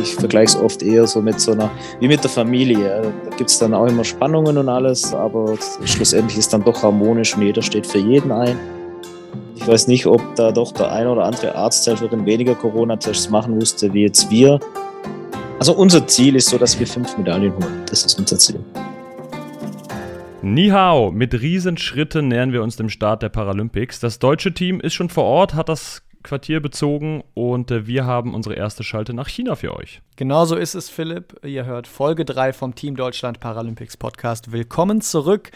ich vergleiche es oft eher so mit so einer, wie mit der Familie. Da gibt es dann auch immer Spannungen und alles, aber schlussendlich ist dann doch harmonisch und jeder steht für jeden ein. Ich weiß nicht, ob da doch der ein oder andere Arzthelferin weniger Corona-Tests machen musste wie jetzt wir. Also unser Ziel ist so, dass wir fünf Medaillen holen. Das ist unser Ziel. Ni hao, mit Riesenschritten nähern wir uns dem Start der Paralympics. Das deutsche Team ist schon vor Ort, hat das Quartier bezogen und äh, wir haben unsere erste Schalte nach China für euch. Genauso ist es, Philipp. Ihr hört Folge 3 vom Team Deutschland Paralympics Podcast. Willkommen zurück.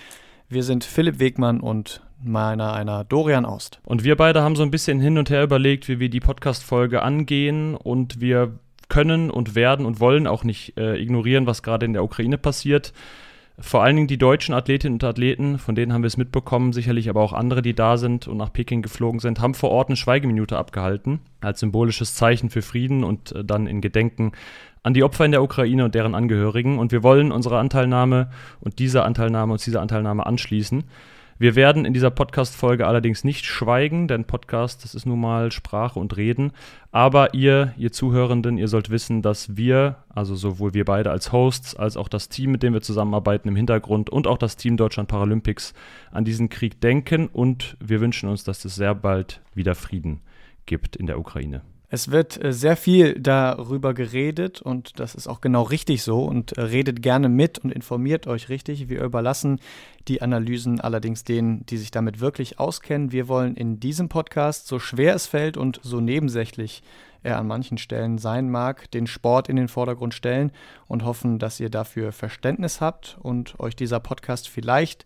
Wir sind Philipp Wegmann und meiner einer Dorian Aust. Und wir beide haben so ein bisschen hin und her überlegt, wie wir die Podcast-Folge angehen und wir können und werden und wollen auch nicht äh, ignorieren, was gerade in der Ukraine passiert. Vor allen Dingen die deutschen Athletinnen und Athleten, von denen haben wir es mitbekommen, sicherlich aber auch andere, die da sind und nach Peking geflogen sind, haben vor Ort eine Schweigeminute abgehalten, als symbolisches Zeichen für Frieden und äh, dann in Gedenken an die Opfer in der Ukraine und deren Angehörigen. Und wir wollen unsere Anteilnahme und diese Anteilnahme und diese Anteilnahme anschließen. Wir werden in dieser Podcast-Folge allerdings nicht schweigen, denn Podcast, das ist nun mal Sprache und Reden. Aber ihr, ihr Zuhörenden, ihr sollt wissen, dass wir, also sowohl wir beide als Hosts, als auch das Team, mit dem wir zusammenarbeiten im Hintergrund und auch das Team Deutschland Paralympics an diesen Krieg denken und wir wünschen uns, dass es sehr bald wieder Frieden gibt in der Ukraine. Es wird äh, sehr viel darüber geredet und das ist auch genau richtig so und äh, redet gerne mit und informiert euch richtig. Wir überlassen die Analysen allerdings denen, die sich damit wirklich auskennen. Wir wollen in diesem Podcast, so schwer es fällt und so nebensächlich er an manchen Stellen sein mag, den Sport in den Vordergrund stellen und hoffen, dass ihr dafür Verständnis habt und euch dieser Podcast vielleicht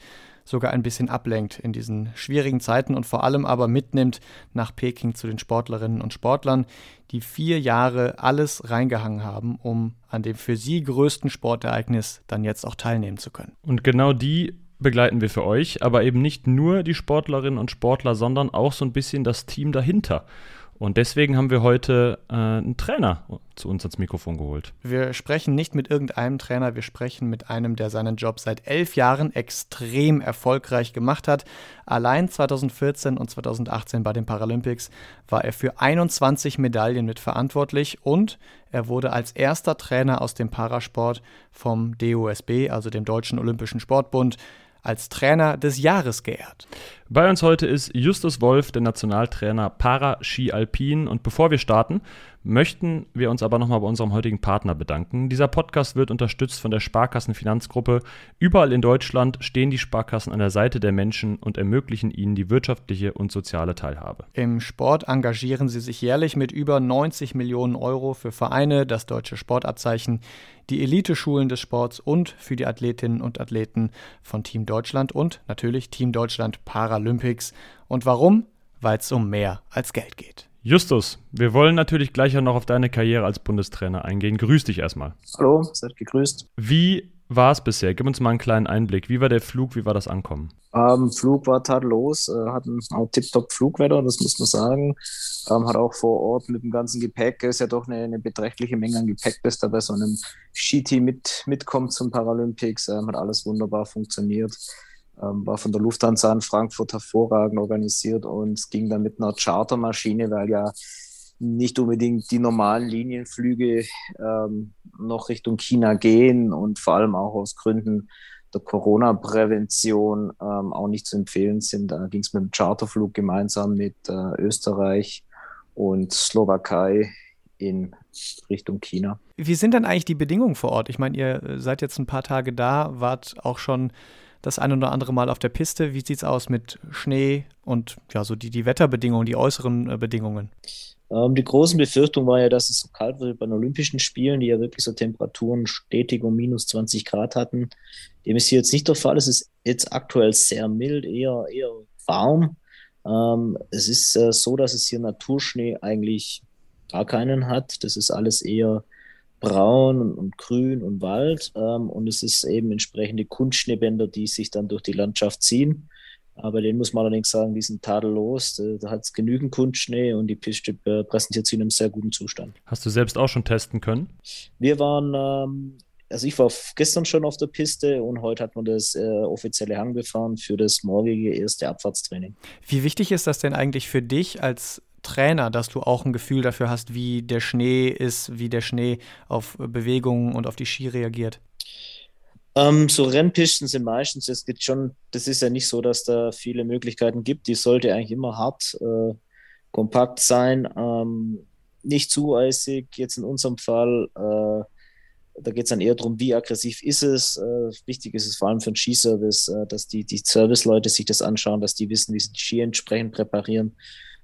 sogar ein bisschen ablenkt in diesen schwierigen Zeiten und vor allem aber mitnimmt nach Peking zu den Sportlerinnen und Sportlern, die vier Jahre alles reingehangen haben, um an dem für sie größten Sportereignis dann jetzt auch teilnehmen zu können. Und genau die begleiten wir für euch, aber eben nicht nur die Sportlerinnen und Sportler, sondern auch so ein bisschen das Team dahinter. Und deswegen haben wir heute äh, einen Trainer zu uns ans Mikrofon geholt. Wir sprechen nicht mit irgendeinem Trainer, wir sprechen mit einem, der seinen Job seit elf Jahren extrem erfolgreich gemacht hat. Allein 2014 und 2018 bei den Paralympics war er für 21 Medaillen mitverantwortlich und er wurde als erster Trainer aus dem Parasport vom DOSB, also dem Deutschen Olympischen Sportbund, als Trainer des Jahres geehrt. Bei uns heute ist Justus Wolf, der Nationaltrainer Para-Ski Alpin. Und bevor wir starten, möchten wir uns aber nochmal bei unserem heutigen Partner bedanken. Dieser Podcast wird unterstützt von der Sparkassenfinanzgruppe. Überall in Deutschland stehen die Sparkassen an der Seite der Menschen und ermöglichen ihnen die wirtschaftliche und soziale Teilhabe. Im Sport engagieren sie sich jährlich mit über 90 Millionen Euro für Vereine, das deutsche Sportabzeichen, die Eliteschulen des Sports und für die Athletinnen und Athleten von Team Deutschland und natürlich Team Deutschland Paralympics. Und warum? Weil es um mehr als Geld geht. Justus, wir wollen natürlich gleich auch noch auf deine Karriere als Bundestrainer eingehen. Grüß dich erstmal. Hallo, seid gegrüßt. Wie war es bisher? Gib uns mal einen kleinen Einblick. Wie war der Flug? Wie war das Ankommen? Ähm, Flug war tadellos, äh, hatten auch tiptop Flugwetter, das muss man sagen. Ähm, hat auch vor Ort mit dem ganzen Gepäck, ist ja doch eine, eine beträchtliche Menge an Gepäck, das da bei so einem Skiteam mit, mitkommt zum Paralympics. Ähm, hat alles wunderbar funktioniert. Ähm, war von der Lufthansa in Frankfurt hervorragend organisiert und ging dann mit einer Chartermaschine, weil ja nicht unbedingt die normalen Linienflüge ähm, noch Richtung China gehen und vor allem auch aus Gründen der Corona-Prävention ähm, auch nicht zu empfehlen sind. Da ging es mit dem Charterflug gemeinsam mit äh, Österreich und Slowakei in Richtung China. Wie sind denn eigentlich die Bedingungen vor Ort? Ich meine, ihr seid jetzt ein paar Tage da, wart auch schon das ein oder andere Mal auf der Piste. Wie sieht es aus mit Schnee und ja, so die, die Wetterbedingungen, die äußeren äh, Bedingungen? Ähm, die große Befürchtung war ja, dass es so kalt wird bei den Olympischen Spielen, die ja wirklich so Temperaturen stetig um minus 20 Grad hatten. Dem ist hier jetzt nicht der Fall. Es ist jetzt aktuell sehr mild, eher, eher warm. Ähm, es ist äh, so, dass es hier Naturschnee eigentlich gar keinen hat. Das ist alles eher braun und, und grün und Wald. Ähm, und es ist eben entsprechende Kunstschneebänder, die sich dann durch die Landschaft ziehen. Aber den muss man allerdings sagen, die sind tadellos. Da hat es genügend Kunstschnee und die Piste äh, präsentiert sich in einem sehr guten Zustand. Hast du selbst auch schon testen können? Wir waren, ähm, also ich war gestern schon auf der Piste und heute hat man das äh, offizielle Hangbefahren für das morgige erste Abfahrtstraining. Wie wichtig ist das denn eigentlich für dich als Trainer, dass du auch ein Gefühl dafür hast, wie der Schnee ist, wie der Schnee auf Bewegungen und auf die Ski reagiert? Ähm, so Rennpisten sind meistens, es gibt schon, das ist ja nicht so, dass da viele Möglichkeiten gibt. Die sollte eigentlich immer hart, äh, kompakt sein, ähm, nicht zu eisig. Jetzt in unserem Fall, äh, da geht es dann eher darum, wie aggressiv ist es. Äh, wichtig ist es vor allem für den Skiservice, äh, dass die, die Serviceleute sich das anschauen, dass die wissen, wie sie die Ski entsprechend präparieren.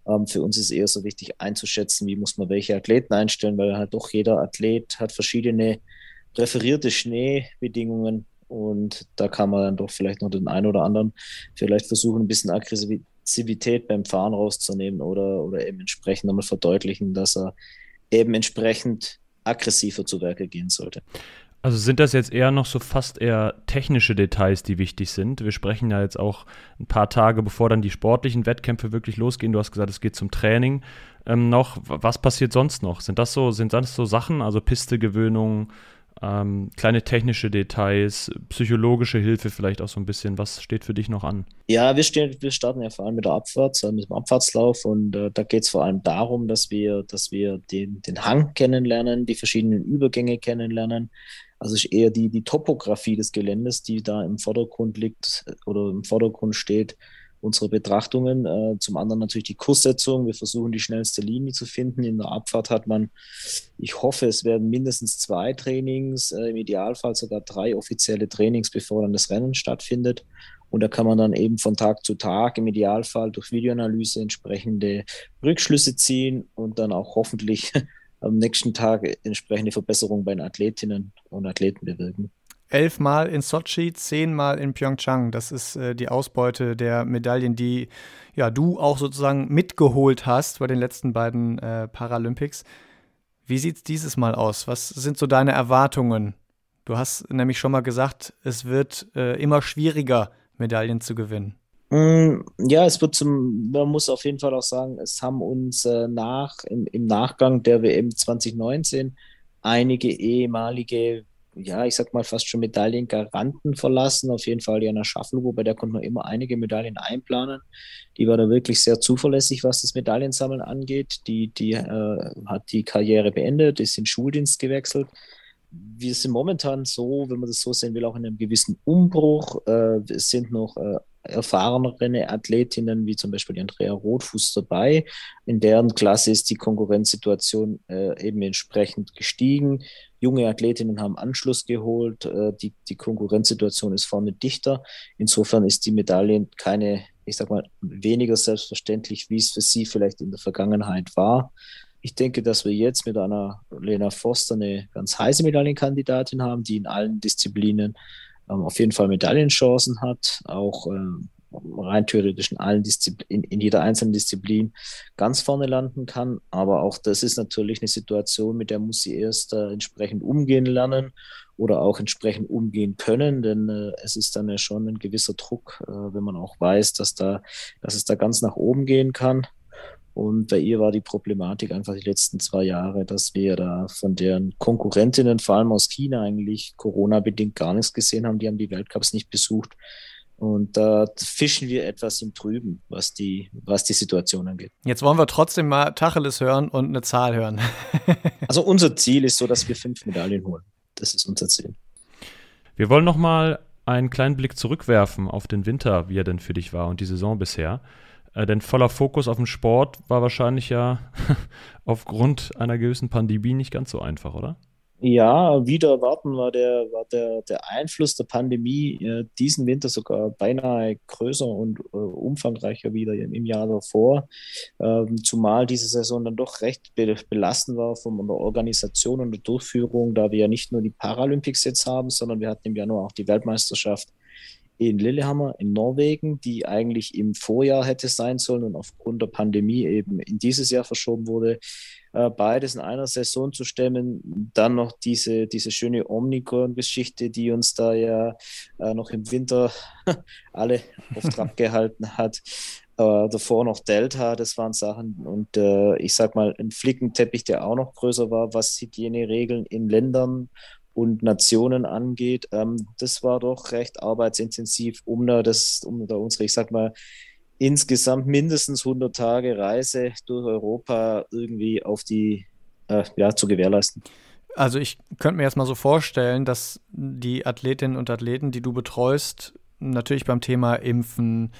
Ähm, für uns ist eher so wichtig einzuschätzen, wie muss man welche Athleten einstellen, weil halt doch jeder Athlet hat verschiedene präferierte Schneebedingungen und da kann man dann doch vielleicht noch den einen oder anderen vielleicht versuchen, ein bisschen Aggressivität beim Fahren rauszunehmen oder, oder eben entsprechend nochmal verdeutlichen, dass er eben entsprechend aggressiver zu Werke gehen sollte. Also sind das jetzt eher noch so fast eher technische Details, die wichtig sind? Wir sprechen ja jetzt auch ein paar Tage, bevor dann die sportlichen Wettkämpfe wirklich losgehen. Du hast gesagt, es geht zum Training ähm, noch. Was passiert sonst noch? Sind das so, sind das so Sachen, also Pistegewöhnung, ähm, kleine technische Details, psychologische Hilfe vielleicht auch so ein bisschen. Was steht für dich noch an? Ja, wir, stehen, wir starten ja vor allem mit der Abfahrt, äh, mit dem Abfahrtslauf und äh, da geht es vor allem darum, dass wir, dass wir den, den Hang kennenlernen, die verschiedenen Übergänge kennenlernen. Also ist eher die, die Topografie des Geländes, die da im Vordergrund liegt oder im Vordergrund steht unsere Betrachtungen. Äh, zum anderen natürlich die Kurssetzung. Wir versuchen die schnellste Linie zu finden. In der Abfahrt hat man, ich hoffe, es werden mindestens zwei Trainings, äh, im Idealfall sogar drei offizielle Trainings, bevor dann das Rennen stattfindet. Und da kann man dann eben von Tag zu Tag im Idealfall durch Videoanalyse entsprechende Rückschlüsse ziehen und dann auch hoffentlich am nächsten Tag entsprechende Verbesserungen bei den Athletinnen und Athleten bewirken elfmal in Sochi, zehnmal in Pyeongchang. Das ist äh, die Ausbeute der Medaillen, die ja du auch sozusagen mitgeholt hast bei den letzten beiden äh, Paralympics. Wie sieht es dieses Mal aus? Was sind so deine Erwartungen? Du hast nämlich schon mal gesagt, es wird äh, immer schwieriger, Medaillen zu gewinnen. Mm, ja, es wird zum, man muss auf jeden Fall auch sagen, es haben uns äh, nach, im, im Nachgang der WM 2019 einige ehemalige ja, ich sag mal, fast schon Medaillengaranten verlassen. Auf jeden Fall Jana Schaffel, bei der konnte man immer einige Medaillen einplanen. Die war da wirklich sehr zuverlässig, was das Medaillensammeln angeht. Die, die äh, hat die Karriere beendet, ist in Schuldienst gewechselt. Wir sind momentan so, wenn man das so sehen will, auch in einem gewissen Umbruch. Äh, es sind noch äh, erfahrenere Athletinnen, wie zum Beispiel Andrea Rotfuß dabei. In deren Klasse ist die Konkurrenzsituation äh, eben entsprechend gestiegen. Junge Athletinnen haben Anschluss geholt. Äh, die, die Konkurrenzsituation ist vorne dichter. Insofern ist die Medaille keine, ich sag mal, weniger selbstverständlich, wie es für sie vielleicht in der Vergangenheit war. Ich denke, dass wir jetzt mit einer Lena Foster eine ganz heiße Medaillenkandidatin haben, die in allen Disziplinen ähm, auf jeden Fall Medaillenchancen hat, auch ähm, rein theoretisch in, allen in, in jeder einzelnen Disziplin ganz vorne landen kann. Aber auch das ist natürlich eine Situation, mit der muss sie erst äh, entsprechend umgehen lernen oder auch entsprechend umgehen können, denn äh, es ist dann ja schon ein gewisser Druck, äh, wenn man auch weiß, dass da, dass es da ganz nach oben gehen kann. Und bei ihr war die Problematik einfach die letzten zwei Jahre, dass wir da von deren Konkurrentinnen, vor allem aus China, eigentlich Corona-bedingt gar nichts gesehen haben. Die haben die Weltcups nicht besucht. Und da fischen wir etwas im Trüben, was die, was die Situation angeht. Jetzt wollen wir trotzdem mal Tacheles hören und eine Zahl hören. also unser Ziel ist so, dass wir fünf Medaillen holen. Das ist unser Ziel. Wir wollen noch mal einen kleinen Blick zurückwerfen auf den Winter, wie er denn für dich war und die Saison bisher. Äh, denn voller Fokus auf den Sport war wahrscheinlich ja aufgrund einer gewissen Pandemie nicht ganz so einfach, oder? Ja, wieder erwarten war der, war der, der Einfluss der Pandemie äh, diesen Winter sogar beinahe größer und äh, umfangreicher wieder im, Jahr davor. Ähm, zumal diese Saison dann doch recht be belastend war von der Organisation und der Durchführung, da wir ja nicht nur die Paralympics jetzt haben, sondern wir hatten im Januar auch die Weltmeisterschaft in Lillehammer in Norwegen, die eigentlich im Vorjahr hätte sein sollen und aufgrund der Pandemie eben in dieses Jahr verschoben wurde. Äh, beides in einer Saison zu stemmen, dann noch diese, diese schöne Omnicron-Geschichte, die uns da ja äh, noch im Winter alle auf Trab gehalten hat. Äh, davor noch Delta, das waren Sachen und äh, ich sag mal ein Flickenteppich, der auch noch größer war, was Hygieneregeln in Ländern und Nationen angeht. Ähm, das war doch recht arbeitsintensiv, um da, das, um da unsere, ich sag mal, insgesamt mindestens 100 Tage Reise durch Europa irgendwie auf die, äh, ja, zu gewährleisten. Also ich könnte mir jetzt mal so vorstellen, dass die Athletinnen und Athleten, die du betreust, natürlich beim Thema Impfen,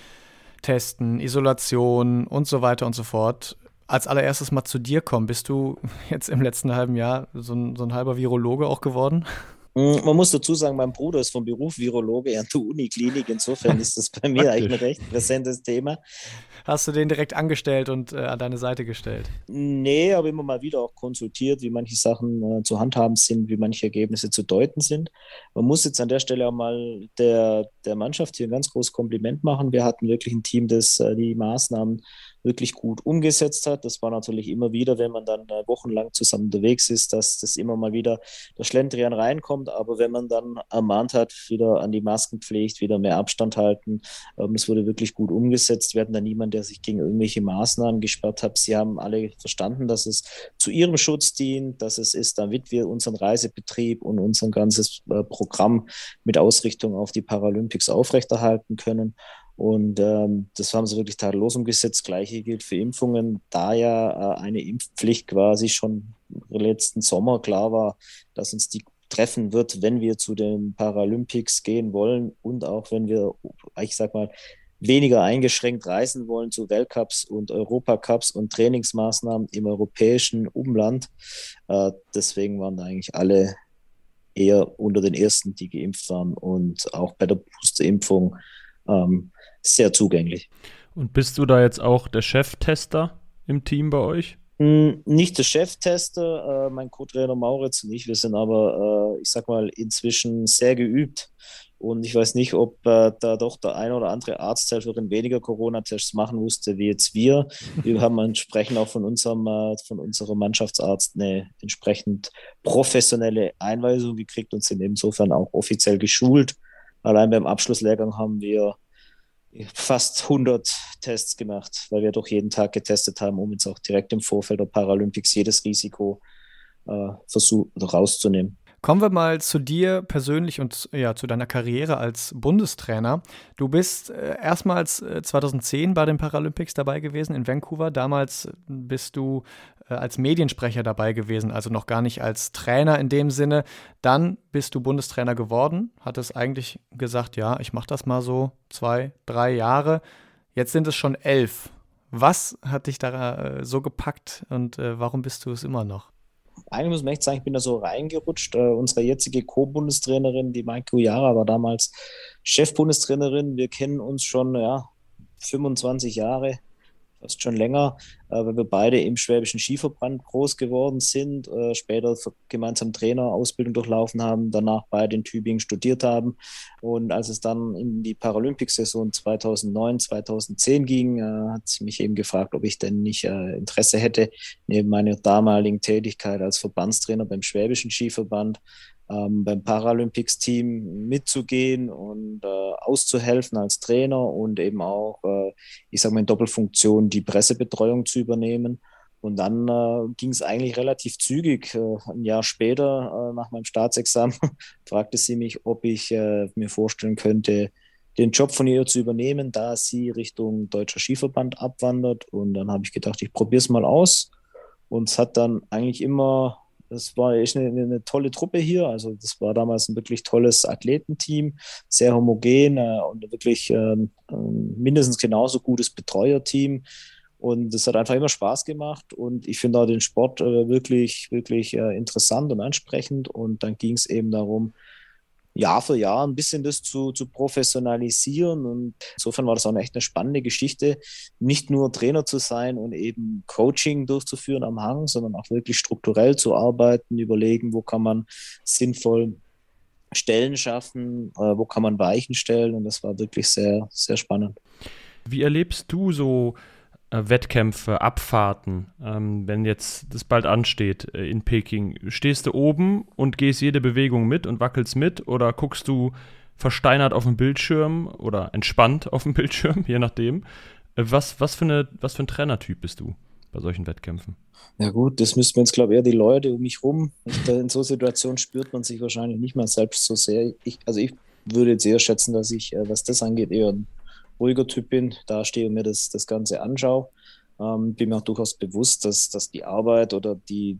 Testen, Isolation und so weiter und so fort als allererstes mal zu dir kommen. Bist du jetzt im letzten halben Jahr so ein, so ein halber Virologe auch geworden? Mm, man muss dazu sagen, mein Bruder ist vom Beruf Virologe an der Uniklinik. Insofern ist das bei mir eigentlich ein recht präsentes Thema. Hast du den direkt angestellt und äh, an deine Seite gestellt? Nee, aber immer mal wieder auch konsultiert, wie manche Sachen äh, zu handhaben sind, wie manche Ergebnisse zu deuten sind. Man muss jetzt an der Stelle auch mal der, der Mannschaft hier ein ganz großes Kompliment machen. Wir hatten wirklich ein Team, das äh, die Maßnahmen wirklich gut umgesetzt hat. Das war natürlich immer wieder, wenn man dann äh, wochenlang zusammen unterwegs ist, dass das immer mal wieder der Schlendrian reinkommt. Aber wenn man dann ermahnt hat, wieder an die Maskenpflicht, wieder mehr Abstand halten, ähm, das wurde wirklich gut umgesetzt. Wir hatten da niemanden, der sich gegen irgendwelche Maßnahmen gesperrt hat. Sie haben alle verstanden, dass es zu ihrem Schutz dient, dass es ist, damit wir unseren Reisebetrieb und unser ganzes äh, Programm mit Ausrichtung auf die Paralympics aufrechterhalten können. Und ähm, das haben sie wirklich tadellos umgesetzt. Gleiche gilt für Impfungen, da ja äh, eine Impfpflicht quasi schon letzten Sommer klar war, dass uns die treffen wird, wenn wir zu den Paralympics gehen wollen und auch wenn wir, ich sag mal, weniger eingeschränkt reisen wollen zu Weltcups und Europacups und Trainingsmaßnahmen im europäischen Umland. Äh, deswegen waren da eigentlich alle eher unter den ersten, die geimpft waren und auch bei der Boosterimpfung ähm, sehr zugänglich. Und bist du da jetzt auch der Cheftester im Team bei euch? Hm, nicht der Cheftester, äh, mein Co-Trainer Mauritz und ich, wir sind aber, äh, ich sag mal, inzwischen sehr geübt. Und ich weiß nicht, ob äh, da doch der eine oder andere Arzthelferin weniger Corona-Tests machen musste wie jetzt wir. Wir haben entsprechend auch von unserem, von unserem Mannschaftsarzt eine entsprechend professionelle Einweisung gekriegt und sind insofern auch offiziell geschult. Allein beim Abschlusslehrgang haben wir fast 100 Tests gemacht, weil wir doch jeden Tag getestet haben, um jetzt auch direkt im Vorfeld der Paralympics jedes Risiko äh, versuch, rauszunehmen. Kommen wir mal zu dir persönlich und ja, zu deiner Karriere als Bundestrainer. Du bist äh, erstmals äh, 2010 bei den Paralympics dabei gewesen in Vancouver. Damals bist du äh, als Mediensprecher dabei gewesen, also noch gar nicht als Trainer in dem Sinne. Dann bist du Bundestrainer geworden, hattest eigentlich gesagt, ja, ich mache das mal so zwei, drei Jahre. Jetzt sind es schon elf. Was hat dich da äh, so gepackt und äh, warum bist du es immer noch? Eigentlich muss man echt sagen, ich bin da so reingerutscht. Äh, unsere jetzige Co-Bundestrainerin, die Maiko Jara, war damals Chefbundestrainerin. Wir kennen uns schon ja, 25 Jahre fast schon länger, äh, weil wir beide im Schwäbischen Skiverband groß geworden sind, äh, später gemeinsam Trainerausbildung durchlaufen haben, danach beide in Tübingen studiert haben. Und als es dann in die Paralympic-Saison 2009, 2010 ging, äh, hat sie mich eben gefragt, ob ich denn nicht Interesse hätte, neben meiner damaligen Tätigkeit als Verbandstrainer beim Schwäbischen Skiverband ähm, beim Paralympics-Team mitzugehen und äh, auszuhelfen als Trainer und eben auch, äh, ich sage mal in Doppelfunktion, die Pressebetreuung zu übernehmen. Und dann äh, ging es eigentlich relativ zügig. Äh, ein Jahr später, äh, nach meinem Staatsexamen, fragte sie mich, ob ich äh, mir vorstellen könnte, den Job von ihr zu übernehmen, da sie Richtung Deutscher Skiverband abwandert. Und dann habe ich gedacht, ich probiere es mal aus. Und es hat dann eigentlich immer das war echt eine, eine, tolle Truppe hier. Also das war damals ein wirklich tolles Athletenteam, sehr homogen äh, und wirklich ähm, ähm, mindestens genauso gutes Betreuerteam. Und es hat einfach immer Spaß gemacht und ich finde auch den Sport äh, wirklich, wirklich äh, interessant und ansprechend. Und dann ging es eben darum, Jahr für Jahr ein bisschen das zu, zu professionalisieren. Und insofern war das auch echt eine spannende Geschichte, nicht nur Trainer zu sein und eben Coaching durchzuführen am Hang, sondern auch wirklich strukturell zu arbeiten, überlegen, wo kann man sinnvoll Stellen schaffen, äh, wo kann man Weichen stellen. Und das war wirklich sehr, sehr spannend. Wie erlebst du so Wettkämpfe, Abfahrten, ähm, wenn jetzt das bald ansteht äh, in Peking, stehst du oben und gehst jede Bewegung mit und wackelst mit oder guckst du versteinert auf dem Bildschirm oder entspannt auf dem Bildschirm, je nachdem. Äh, was, was, für eine, was für ein Trainertyp bist du bei solchen Wettkämpfen? Ja gut, das müssten wir jetzt, glaube ich, eher die Leute um mich rum. In so Situationen spürt man sich wahrscheinlich nicht mal selbst so sehr. Ich, also ich würde jetzt eher schätzen, dass ich, was das angeht, eher ein ruhiger Typ bin, da stehe und mir das, das Ganze anschaue. Ähm, bin mir auch durchaus bewusst, dass, dass die Arbeit oder die,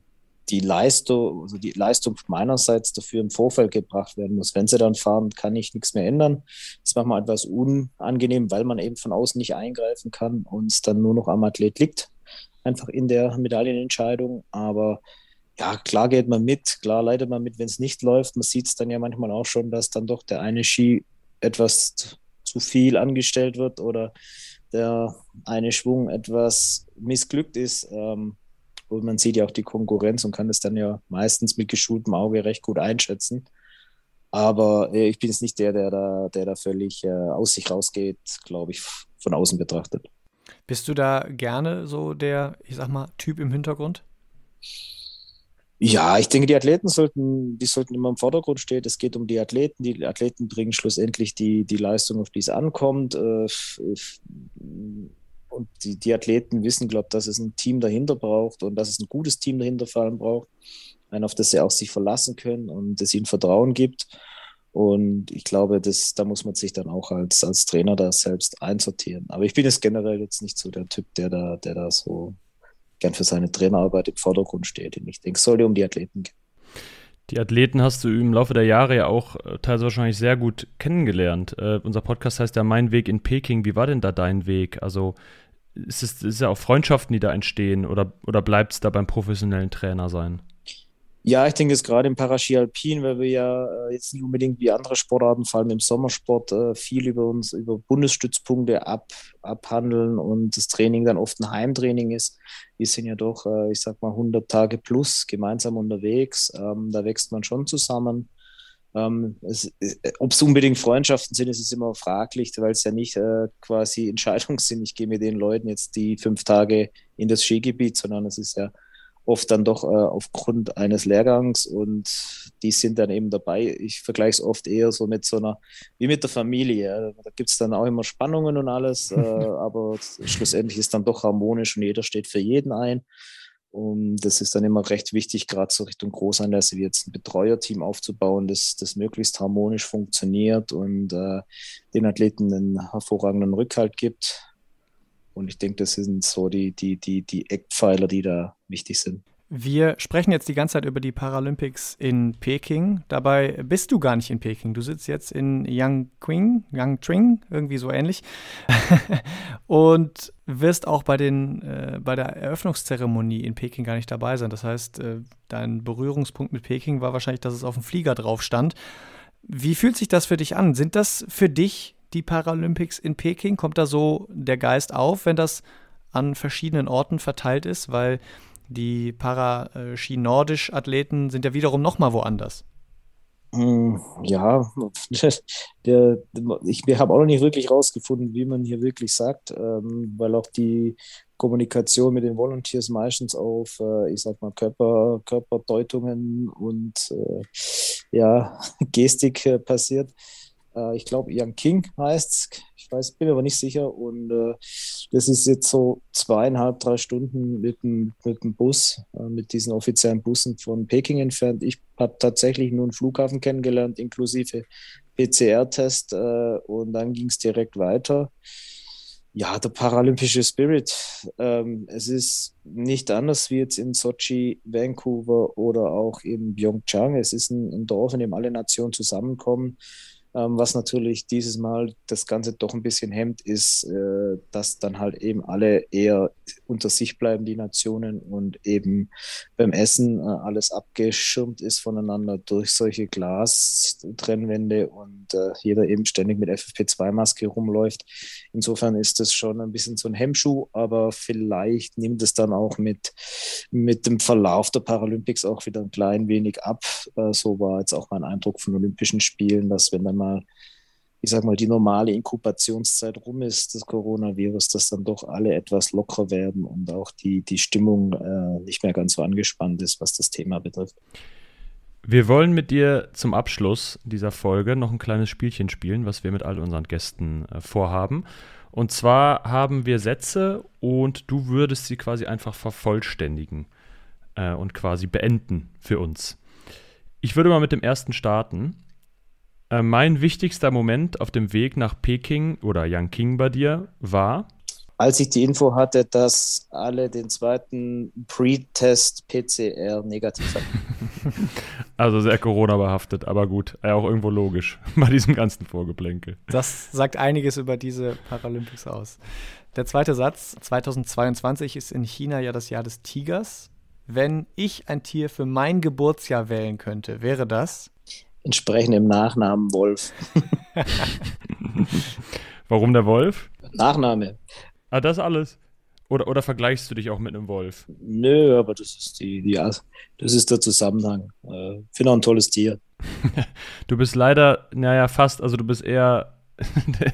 die Leistung, also die Leistung meinerseits dafür im Vorfeld gebracht werden muss. Wenn sie dann fahren, kann ich nichts mehr ändern. Das ist manchmal etwas unangenehm, weil man eben von außen nicht eingreifen kann und es dann nur noch am Athlet liegt, einfach in der Medaillenentscheidung. Aber ja, klar geht man mit, klar leidet man mit, wenn es nicht läuft. Man sieht es dann ja manchmal auch schon, dass dann doch der eine Ski etwas zu viel angestellt wird oder der eine Schwung etwas missglückt ist. Ähm, und man sieht ja auch die Konkurrenz und kann es dann ja meistens mit geschultem Auge recht gut einschätzen. Aber äh, ich bin jetzt nicht der, der da, der da völlig äh, aus sich rausgeht, glaube ich, von außen betrachtet. Bist du da gerne so der, ich sag mal, Typ im Hintergrund? Ja, ich denke, die Athleten sollten, die sollten immer im Vordergrund stehen. Es geht um die Athleten. Die Athleten bringen schlussendlich die, die Leistung, auf die es ankommt. Äh, und die, die Athleten wissen, glaube ich, dass es ein Team dahinter braucht und dass es ein gutes Team dahinter vor allem braucht. Ein, auf das sie auch sich verlassen können und das ihnen Vertrauen gibt. Und ich glaube, das, da muss man sich dann auch als, als Trainer da selbst einsortieren. Aber ich bin jetzt generell jetzt nicht so der Typ, der da, der da so gern für seine Trainerarbeit im Vordergrund steht. Und ich denke, es sollte um die Athleten gehen. Die Athleten hast du im Laufe der Jahre ja auch äh, teilweise wahrscheinlich sehr gut kennengelernt. Äh, unser Podcast heißt ja Mein Weg in Peking. Wie war denn da dein Weg? Also ist es ist ja auch Freundschaften, die da entstehen oder, oder bleibt es da beim professionellen Trainer sein? Ja, ich denke es gerade im Paraski Alpin, weil wir ja äh, jetzt nicht unbedingt wie andere Sportarten, vor allem im Sommersport, äh, viel über uns, über Bundesstützpunkte ab, abhandeln und das Training dann oft ein Heimtraining ist. Wir sind ja doch, äh, ich sag mal, 100 Tage plus gemeinsam unterwegs. Ähm, da wächst man schon zusammen. Ähm, Ob es unbedingt Freundschaften sind, ist es immer fraglich, weil es ja nicht quasi Entscheidungen sind. Ich gehe mit den Leuten jetzt die fünf Tage in das Skigebiet, sondern es ist ja oft dann doch äh, aufgrund eines Lehrgangs und die sind dann eben dabei. Ich vergleiche es oft eher so mit so einer, wie mit der Familie. Da gibt es dann auch immer Spannungen und alles, äh, aber schlussendlich ist dann doch harmonisch und jeder steht für jeden ein. Und das ist dann immer recht wichtig, gerade so Richtung Großanlässe wie jetzt ein Betreuerteam aufzubauen, das, das möglichst harmonisch funktioniert und äh, den Athleten einen hervorragenden Rückhalt gibt und ich denke, das sind so die, die, die, die Eckpfeiler, die da wichtig sind. Wir sprechen jetzt die ganze Zeit über die Paralympics in Peking. Dabei bist du gar nicht in Peking. Du sitzt jetzt in Yangqing, Yangtring, irgendwie so ähnlich. und wirst auch bei, den, äh, bei der Eröffnungszeremonie in Peking gar nicht dabei sein. Das heißt, äh, dein Berührungspunkt mit Peking war wahrscheinlich, dass es auf dem Flieger drauf stand. Wie fühlt sich das für dich an? Sind das für dich die Paralympics in Peking? Kommt da so der Geist auf, wenn das an verschiedenen Orten verteilt ist? Weil die Para-Ski-Nordisch-Athleten sind ja wiederum nochmal woanders. Hm, ja, der, ich habe auch noch nicht wirklich rausgefunden, wie man hier wirklich sagt, ähm, weil auch die Kommunikation mit den Volunteers meistens auf, äh, ich sag mal, Körper, Körperdeutungen und äh, ja, Gestik äh, passiert. Äh, ich glaube, Ian King heißt es. Ich weiß, bin mir aber nicht sicher. Und äh, das ist jetzt so zweieinhalb, drei Stunden mit dem, mit dem Bus, äh, mit diesen offiziellen Bussen von Peking entfernt. Ich habe tatsächlich nur einen Flughafen kennengelernt, inklusive PCR-Test. Äh, und dann ging es direkt weiter. Ja, der paralympische Spirit. Ähm, es ist nicht anders wie jetzt in Sochi, Vancouver oder auch in Pyeongchang. Es ist ein, ein Dorf, in dem alle Nationen zusammenkommen. Ähm, was natürlich dieses Mal das Ganze doch ein bisschen hemmt, ist, äh, dass dann halt eben alle eher unter sich bleiben, die Nationen, und eben beim Essen äh, alles abgeschirmt ist voneinander durch solche Glastrennwände und äh, jeder eben ständig mit FFP2-Maske rumläuft. Insofern ist das schon ein bisschen so ein Hemmschuh, aber vielleicht nimmt es dann auch mit, mit dem Verlauf der Paralympics auch wieder ein klein wenig ab. Äh, so war jetzt auch mein Eindruck von Olympischen Spielen, dass wenn dann mal ich sag mal, die normale Inkubationszeit rum ist, das Coronavirus, dass dann doch alle etwas lockerer werden und auch die, die Stimmung äh, nicht mehr ganz so angespannt ist, was das Thema betrifft. Wir wollen mit dir zum Abschluss dieser Folge noch ein kleines Spielchen spielen, was wir mit all unseren Gästen äh, vorhaben. Und zwar haben wir Sätze und du würdest sie quasi einfach vervollständigen äh, und quasi beenden für uns. Ich würde mal mit dem ersten starten. Äh, mein wichtigster Moment auf dem Weg nach Peking oder Yangqing bei dir war? Als ich die Info hatte, dass alle den zweiten Pre-Test PCR negativ hatten. Also sehr Corona-behaftet, aber gut, ja, auch irgendwo logisch bei diesem ganzen Vorgeplänkel. Das sagt einiges über diese Paralympics aus. Der zweite Satz, 2022 ist in China ja das Jahr des Tigers. Wenn ich ein Tier für mein Geburtsjahr wählen könnte, wäre das? Entsprechend im Nachnamen Wolf. Warum der Wolf? Nachname. Ah, das alles? Oder, oder vergleichst du dich auch mit einem Wolf? Nö, aber das ist die, die das ist der Zusammenhang. Äh, Finde auch ein tolles Tier. du bist leider, naja, fast, also du bist eher der,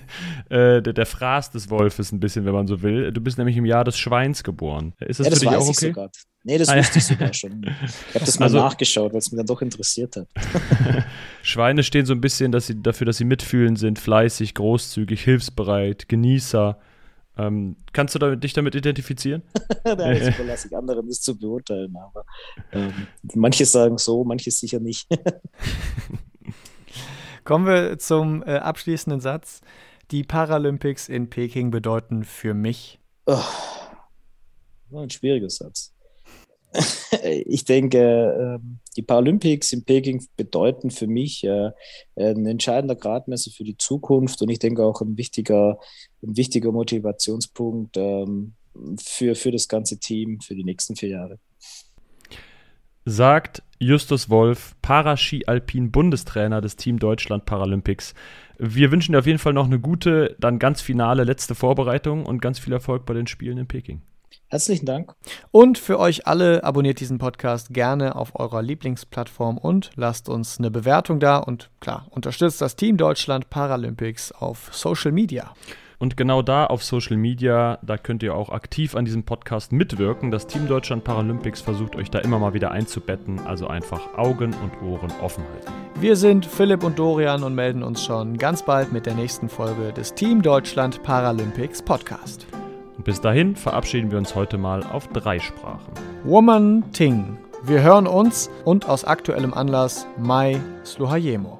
äh, der, der, Fraß des Wolfes ein bisschen, wenn man so will. Du bist nämlich im Jahr des Schweins geboren. Ist das, ja, das für dich weiß auch okay? Sogar. Nee, das ah, wusste ich sogar schon. Ich habe das mal also, nachgeschaut, weil es mich dann doch interessiert hat. Schweine stehen so ein bisschen dass sie, dafür, dass sie mitfühlend sind, fleißig, großzügig, hilfsbereit, Genießer. Ähm, kannst du damit, dich damit identifizieren? Nein, das überlasse ich anderen, das zu beurteilen. Aber ähm, manche sagen so, manche sicher nicht. Kommen wir zum äh, abschließenden Satz. Die Paralympics in Peking bedeuten für mich. Oh, ein schwieriger Satz. ich denke, ähm, die Paralympics in Peking bedeuten für mich äh, ein entscheidender Gradmesser für die Zukunft und ich denke auch ein wichtiger, ein wichtiger Motivationspunkt ähm, für, für das ganze Team für die nächsten vier Jahre. Sagt Justus Wolf, Paraski-Alpin-Bundestrainer des Team Deutschland Paralympics. Wir wünschen dir auf jeden Fall noch eine gute, dann ganz finale letzte Vorbereitung und ganz viel Erfolg bei den Spielen in Peking. Herzlichen Dank. Und für euch alle abonniert diesen Podcast gerne auf eurer Lieblingsplattform und lasst uns eine Bewertung da und klar, unterstützt das Team Deutschland Paralympics auf Social Media. Und genau da auf Social Media, da könnt ihr auch aktiv an diesem Podcast mitwirken. Das Team Deutschland Paralympics versucht euch da immer mal wieder einzubetten, also einfach Augen und Ohren offen halten. Wir sind Philipp und Dorian und melden uns schon ganz bald mit der nächsten Folge des Team Deutschland Paralympics Podcast. Und bis dahin verabschieden wir uns heute mal auf drei Sprachen. Woman Ting. Wir hören uns und aus aktuellem Anlass Mai Sluhajemo.